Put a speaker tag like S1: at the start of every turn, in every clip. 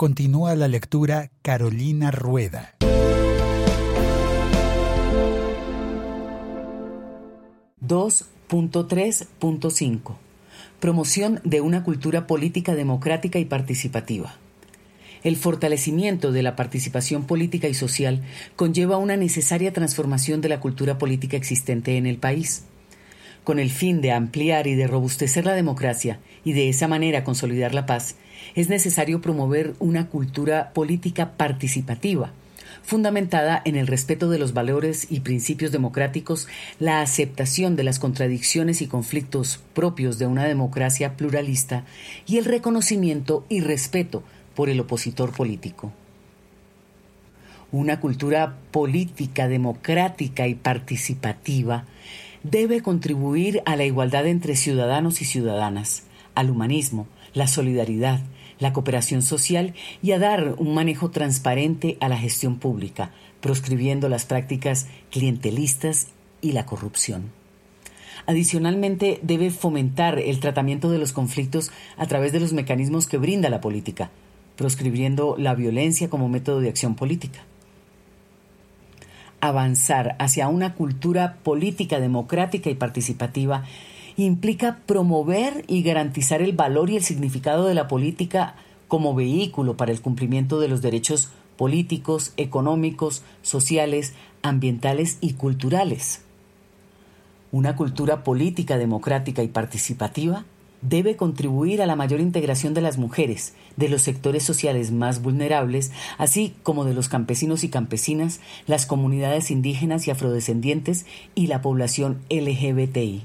S1: Continúa la lectura Carolina Rueda.
S2: ...2.3.5... Promoción de una cultura política democrática y participativa. El fortalecimiento de la participación política y social conlleva una necesaria transformación de la cultura política existente en el país. Con el fin de ampliar y de robustecer la democracia y de esa manera consolidar la paz, es necesario promover una cultura política participativa, fundamentada en el respeto de los valores y principios democráticos, la aceptación de las contradicciones y conflictos propios de una democracia pluralista y el reconocimiento y respeto por el opositor político. Una cultura política democrática y participativa debe contribuir a la igualdad entre ciudadanos y ciudadanas, al humanismo, la solidaridad, la cooperación social y a dar un manejo transparente a la gestión pública, proscribiendo las prácticas clientelistas y la corrupción. Adicionalmente, debe fomentar el tratamiento de los conflictos a través de los mecanismos que brinda la política, proscribiendo la violencia como método de acción política. Avanzar hacia una cultura política democrática y participativa implica promover y garantizar el valor y el significado de la política como vehículo para el cumplimiento de los derechos políticos, económicos, sociales, ambientales y culturales. Una cultura política democrática y participativa debe contribuir a la mayor integración de las mujeres, de los sectores sociales más vulnerables, así como de los campesinos y campesinas, las comunidades indígenas y afrodescendientes y la población LGBTI.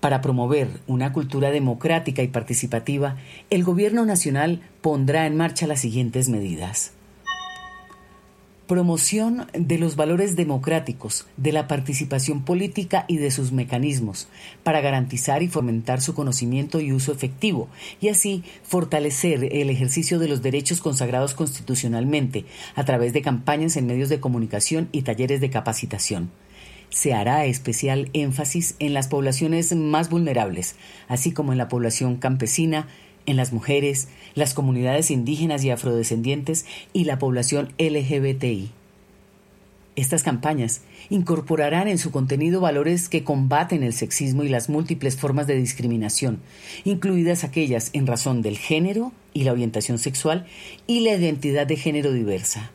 S2: Para promover una cultura democrática y participativa, el Gobierno Nacional pondrá en marcha las siguientes medidas promoción de los valores democráticos, de la participación política y de sus mecanismos, para garantizar y fomentar su conocimiento y uso efectivo, y así fortalecer el ejercicio de los derechos consagrados constitucionalmente a través de campañas en medios de comunicación y talleres de capacitación. Se hará especial énfasis en las poblaciones más vulnerables, así como en la población campesina, en las mujeres, las comunidades indígenas y afrodescendientes y la población LGBTI. Estas campañas incorporarán en su contenido valores que combaten el sexismo y las múltiples formas de discriminación, incluidas aquellas en razón del género y la orientación sexual y la identidad de género diversa.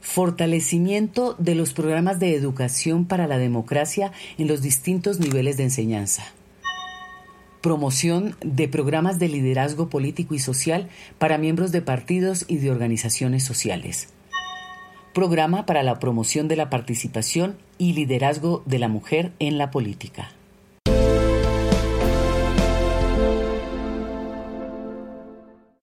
S2: Fortalecimiento de los programas de educación para la democracia en los distintos niveles de enseñanza promoción de programas de liderazgo político y social para miembros de partidos y de organizaciones sociales. Programa para la promoción de la participación y liderazgo de la mujer en la política.